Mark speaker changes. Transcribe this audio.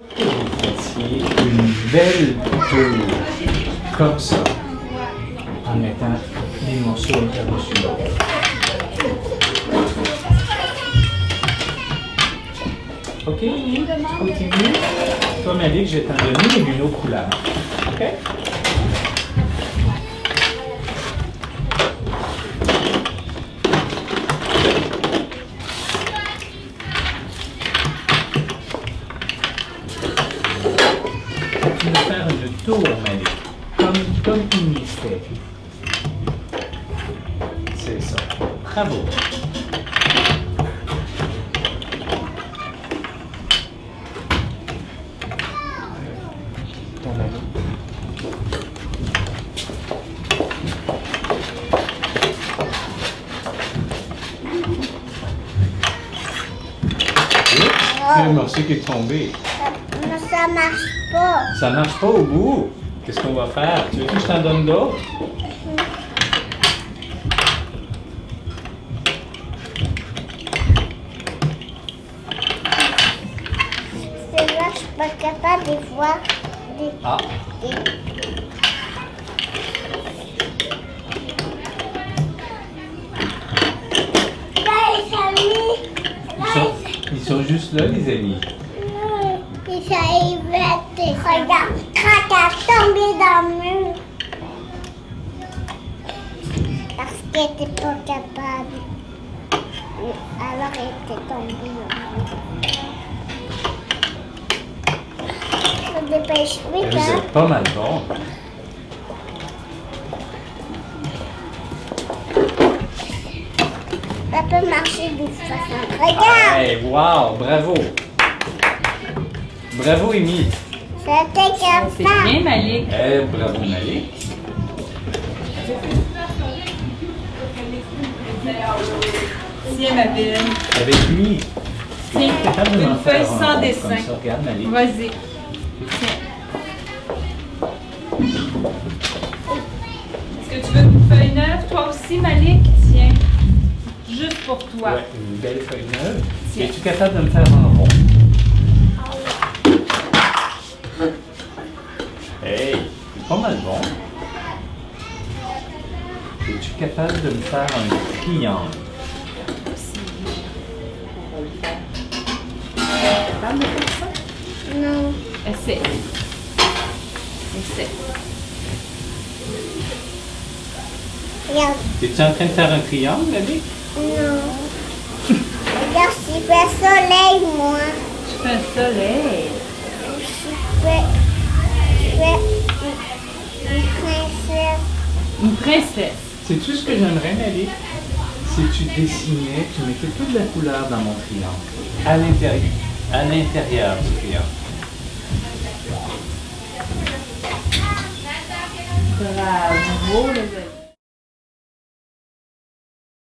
Speaker 1: Une belle tour, comme ça, en mettant les morceaux par-dessus l'autre. Ok? Continue. Toi, Malik, je vais t'en donner une autre couleur. Ok? Faire une tour, Malik, comme, comme Mimi fait. C'est ça. Bravo. Il y a un morceau qui est tombé.
Speaker 2: Ça marche pas.
Speaker 1: Ça marche pas au bout. Qu'est-ce qu'on va faire? Tu veux que je t'en donne d'autres?
Speaker 2: C'est là, je suis pas capable de voir des,
Speaker 1: Ah,
Speaker 2: des- Là, les amis.
Speaker 1: ils sont, ils sont juste là, les amis.
Speaker 2: Te- Regarde, quand t'as tombé dans le mur. Parce qu'elle était pas capable. Alors elle était tombée dans le mur. Me dépêche
Speaker 1: Vous
Speaker 2: vite, hein.
Speaker 1: êtes pas mal bon.
Speaker 2: Ça peut marcher de toute façon. Regarde,
Speaker 1: Hey, wow, bravo. Bravo, Amy.
Speaker 2: c'était
Speaker 3: C'est bien, Malik.
Speaker 1: Eh, bravo, Malik.
Speaker 3: Tiens, ma belle.
Speaker 1: Avec lui.
Speaker 3: Tiens,
Speaker 1: capable de m'en
Speaker 3: une feuille
Speaker 1: faire un
Speaker 3: sans
Speaker 1: rond
Speaker 3: dessin.
Speaker 1: Comme ça, regarde, Malik.
Speaker 3: Vas-y. Tiens. Est-ce que tu veux une feuille neuve, toi aussi, Malik? Tiens. Juste pour toi.
Speaker 1: Ouais, une belle feuille neuve.
Speaker 3: Tiens.
Speaker 1: Es-tu capable de me faire un rond? Hey, c'est pas mal bon. Es-tu capable de me faire un triangle?
Speaker 3: Capable de faire ça?
Speaker 2: Non,
Speaker 3: Essaie. Essaie.
Speaker 2: regarde,
Speaker 1: Es-tu en train de faire un triangle, Malik?
Speaker 2: non. Regarde, je fais soleil, moi.
Speaker 3: Je fais un soleil.
Speaker 2: Je fais, princesse.
Speaker 3: Une princesse.
Speaker 1: Sais-tu ce que j'aimerais, Malik? Si tu dessinais, tu mettais toute la couleur dans mon triangle. À l'intérieur. À l'intérieur du triangle.
Speaker 3: Bravo, les amis.